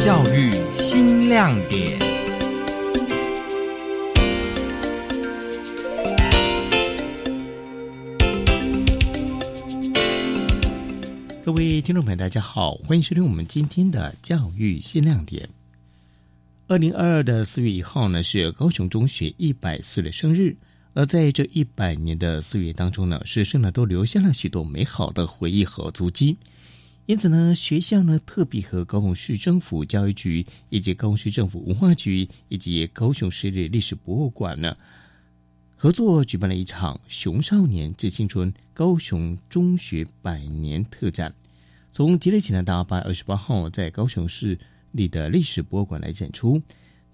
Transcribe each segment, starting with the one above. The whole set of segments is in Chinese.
教育新亮点。各位听众朋友，大家好，欢迎收听我们今天的教育新亮点。二零二二的四月一号呢，是高雄中学一百岁的生日。而在这一百年的岁月当中呢，师生呢都留下了许多美好的回忆和足迹。因此呢，学校呢特别和高雄市政府教育局以及高雄市政府文化局以及高雄市立历史博物馆呢合作举办了一场“熊少年致青春”高雄中学百年特展。从即日起呢到八月二十八号，在高雄市立的历史博物馆来展出。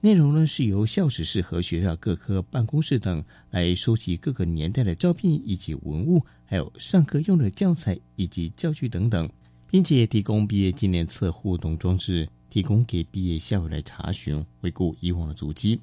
内容呢是由校史室和学校各科办公室等来收集各个年代的照片以及文物，还有上课用的教材以及教具等等，并且提供毕业纪念册互动装置，提供给毕业校友来查询、回顾以往的足迹。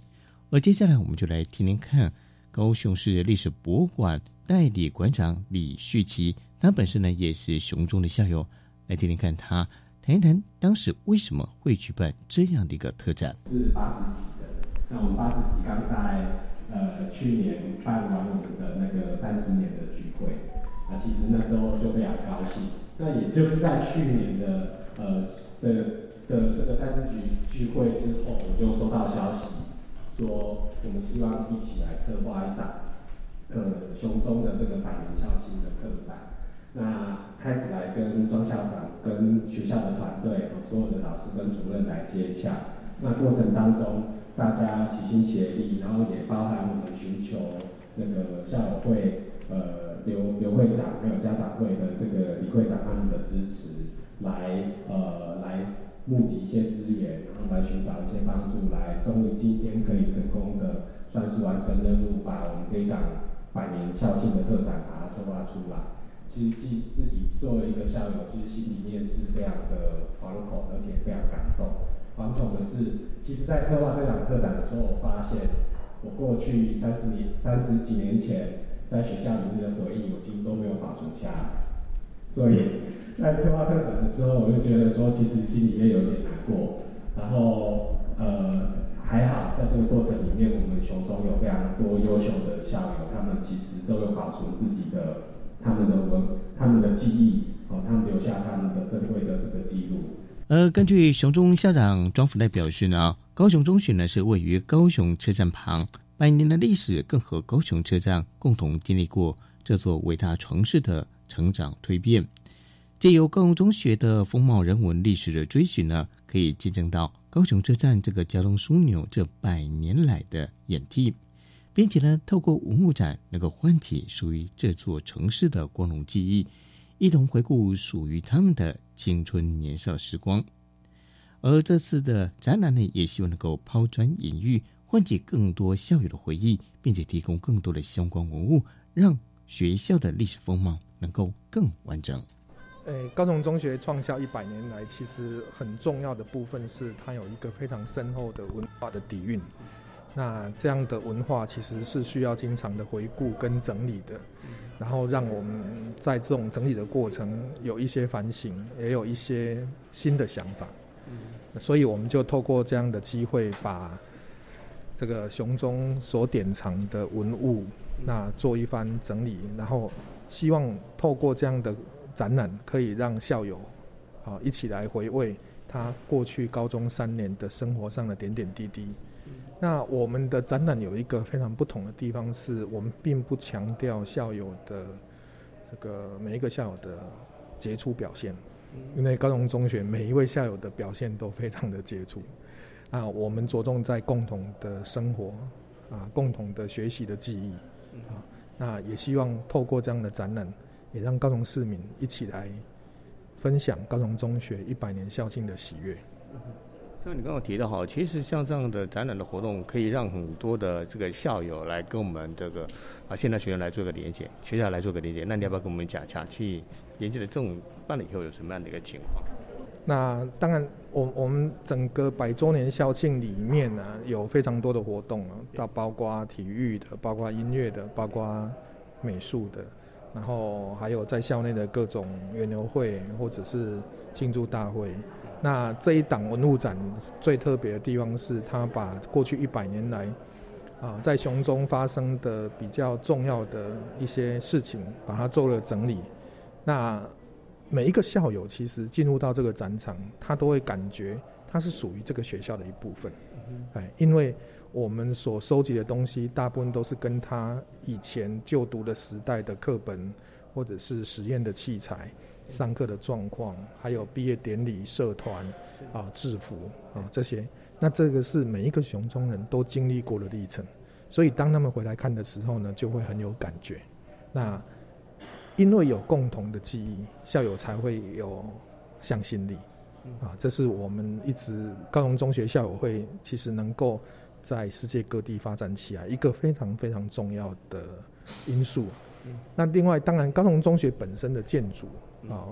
而接下来我们就来听听看高雄市历史博物馆代理馆长李旭奇，他本身呢也是雄中的校友，来听听看他。谈一谈当时为什么会举办这样的一个特展？是八十级的。那我们八十级刚在呃去年办完我们的那个三十年的聚会，那其实那时候就非常高兴。那也就是在去年的呃的的这个赛事局聚会之后，我就收到消息说，我们希望一起来策划一档呃熊中的这个百年校庆的特展。那开始来跟庄校长、跟学校的团队和所有的老师跟主任来接洽。那过程当中，大家齐心协力，然后也包含我们寻求那个校友会、呃刘刘会长还有家长会的这个李会长他们的支持，来呃来募集一些资源，然后来寻找一些帮助，来终于今天可以成功的算是完成任务，把我们这一档百年校庆的特展把它策划出来。其实自自己作为一个校友，其实心里面是非常的惶恐，而且非常感动。惶恐的是，其实，在策划这场特展的时候，我发现我过去三十年、三十几年前在学校里面的回忆，我几乎都没有保存下来。所以在策划特展的时候，我就觉得说，其实心里面有点难过。然后，呃，还好，在这个过程里面，我们熊中有非常多优秀的校友，他们其实都有保存自己的。他们的文，他们的记忆，哦，他们留下他们的珍贵的这个记录。而根据雄中校长庄福来表示呢，高雄中学呢是位于高雄车站旁，百年的历史更和高雄车站共同经历过这座伟大城市的成长蜕变。借由高雄中学的风貌人文历史的追寻呢，可以见证到高雄车站这个交通枢纽这百年来的演替。并且呢，透过文物展，能够唤起属于这座城市的光荣记忆，一同回顾属于他们的青春年少时光。而这次的展览呢，也希望能够抛砖引玉，唤起更多校友的回忆，并且提供更多的相关文物，让学校的历史风貌能够更完整。诶，高雄中学创校一百年来，其实很重要的部分是它有一个非常深厚的文化的底蕴。那这样的文化其实是需要经常的回顾跟整理的，然后让我们在这种整理的过程有一些反省，也有一些新的想法。所以我们就透过这样的机会，把这个熊中所典藏的文物，那做一番整理，然后希望透过这样的展览，可以让校友啊一起来回味他过去高中三年的生活上的点点滴滴。那我们的展览有一个非常不同的地方，是我们并不强调校友的这个每一个校友的杰出表现，因为高雄中学每一位校友的表现都非常的杰出。啊，我们着重在共同的生活，啊，共同的学习的记忆，啊，那也希望透过这样的展览，也让高雄市民一起来分享高雄中学一百年校庆的喜悦。像你刚刚提到哈，其实像这样的展览的活动，可以让很多的这个校友来跟我们这个啊，现在学员来做个连接，学校来做个连接。那你要不要跟我们讲一下，去连接的这种办了以后有什么样的一个情况？那当然，我我们整个百周年校庆里面呢，有非常多的活动啊，到包括体育的，包括音乐的，包括美术的，然后还有在校内的各种园游会或者是庆祝大会。那这一档文物展最特别的地方是，它把过去一百年来啊在熊中发生的比较重要的一些事情，把它做了整理。那每一个校友其实进入到这个展场，他都会感觉他是属于这个学校的一部分。哎，因为我们所收集的东西，大部分都是跟他以前就读的时代的课本，或者是实验的器材。上课的状况，还有毕业典礼、社团啊、制服啊这些，那这个是每一个熊中人都经历过的历程，所以当他们回来看的时候呢，就会很有感觉。那因为有共同的记忆，校友才会有向心力啊，这是我们一直高雄中学校友会其实能够在世界各地发展起来一个非常非常重要的因素。那另外，当然高雄中学本身的建筑。啊，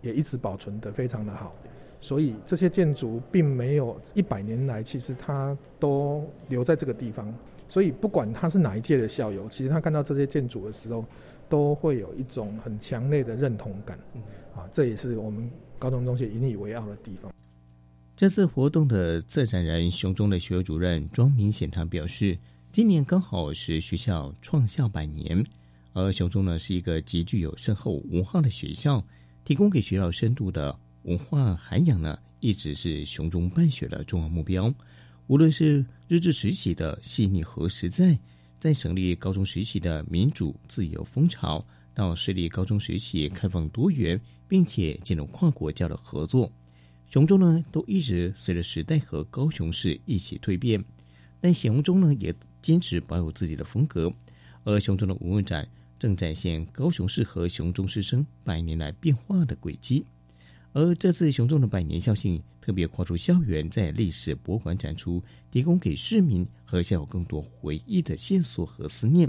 也一直保存的非常的好，所以这些建筑并没有一百年来，其实它都留在这个地方。所以不管他是哪一届的校友，其实他看到这些建筑的时候，都会有一种很强烈的认同感。啊，这也是我们高中中学引以为傲的地方。这次活动的策展人熊中的学务主任庄明显堂表示，今年刚好是学校创校百年。而雄中呢是一个极具有深厚文化的学校，提供给学校深度的文化涵养呢，一直是雄中办学的重要目标。无论是日治时期的细腻和实在，在省立高中时期的民主自由风潮，到市立高中时期开放多元，并且进入跨国教的合作，雄中呢都一直随着时代和高雄市一起蜕变。但熊中呢也坚持保有自己的风格，而雄中的文物展。正展现高雄市和雄中师生百年来变化的轨迹，而这次雄中的百年校庆特别跨出校园，在历史博物馆展出，提供给市民和校友更多回忆的线索和思念。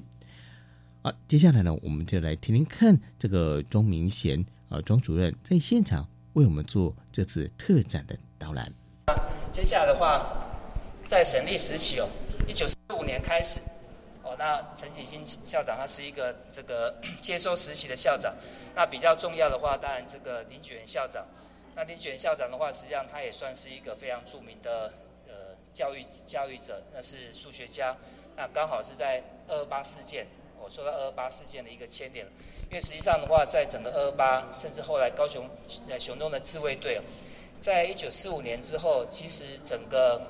好，接下来呢，我们就来听听看这个庄明贤啊庄主任在现场为我们做这次特展的导览。接下来的话，在省立时期哦，一九四五年开始。那陈景新校长他是一个这个 接收实习的校长，那比较重要的话，当然这个林举元校长，那林举元校长的话，实际上他也算是一个非常著名的呃教育教育者，那是数学家，那刚好是在二二八事件，我说到二二八事件的一个切点，因为实际上的话，在整个二二八，甚至后来高雄呃雄中的自卫队，在一九四五年之后，其实整个。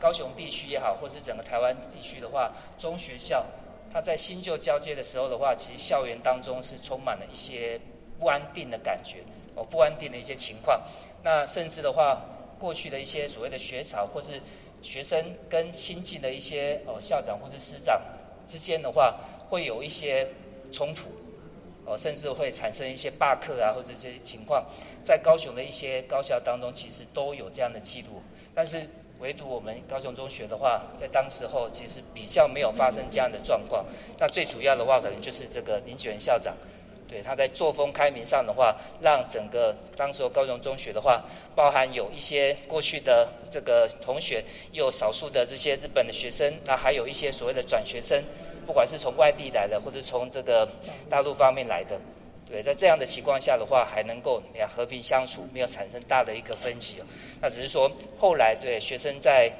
高雄地区也好，或是整个台湾地区的话，中学校它在新旧交接的时候的话，其实校园当中是充满了一些不安定的感觉，哦，不安定的一些情况。那甚至的话，过去的一些所谓的学潮，或是学生跟新进的一些哦校长或者师长之间的话，会有一些冲突，哦，甚至会产生一些罢课啊，或者这些情况，在高雄的一些高校当中，其实都有这样的记录，但是。唯独我们高雄中学的话，在当时候其实比较没有发生这样的状况。那最主要的话，可能就是这个林启元校长，对他在作风开明上的话，让整个当时候高雄中学的话，包含有一些过去的这个同学，有少数的这些日本的学生，那还有一些所谓的转学生，不管是从外地来的，或者从这个大陆方面来的。对，在这样的情况下的话，还能够呀和平相处，没有产生大的一个分歧。那只是说后来对学生在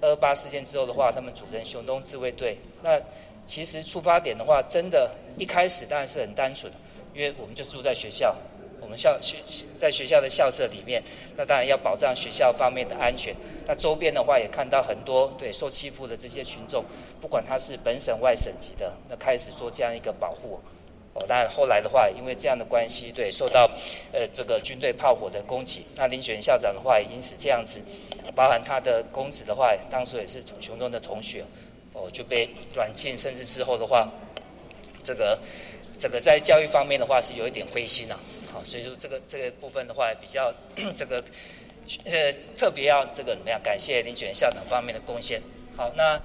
二八事件之后的话，他们组成雄东自卫队。那其实出发点的话，真的一开始当然是很单纯，因为我们就住在学校，我们校学在学校的校舍里面，那当然要保障学校方面的安全。那周边的话也看到很多对受欺负的这些群众，不管他是本省外省级的，那开始做这样一个保护。但后来的话，因为这样的关系，对受到呃这个军队炮火的攻击，那林选校长的话，因此这样子，包含他的公子的话，当时也是熊中的同学，哦就被软禁，甚至之后的话，这个这个在教育方面的话是有一点灰心啊，好，所以说这个这个部分的话比较 这个呃特别要这个怎么样，感谢林选校长方面的贡献。好，那。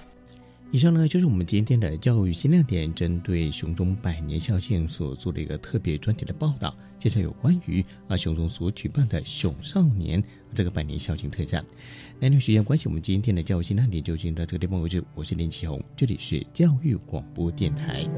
以上呢就是我们今天的教育新亮点，针对熊中百年校庆所做的一个特别专题的报道，介绍有关于啊熊中所举办的熊少年这个百年校庆特展。那因为时间关系，我们今天的教育新亮点就进到这个地方为止。我是林启宏，这里是教育广播电台。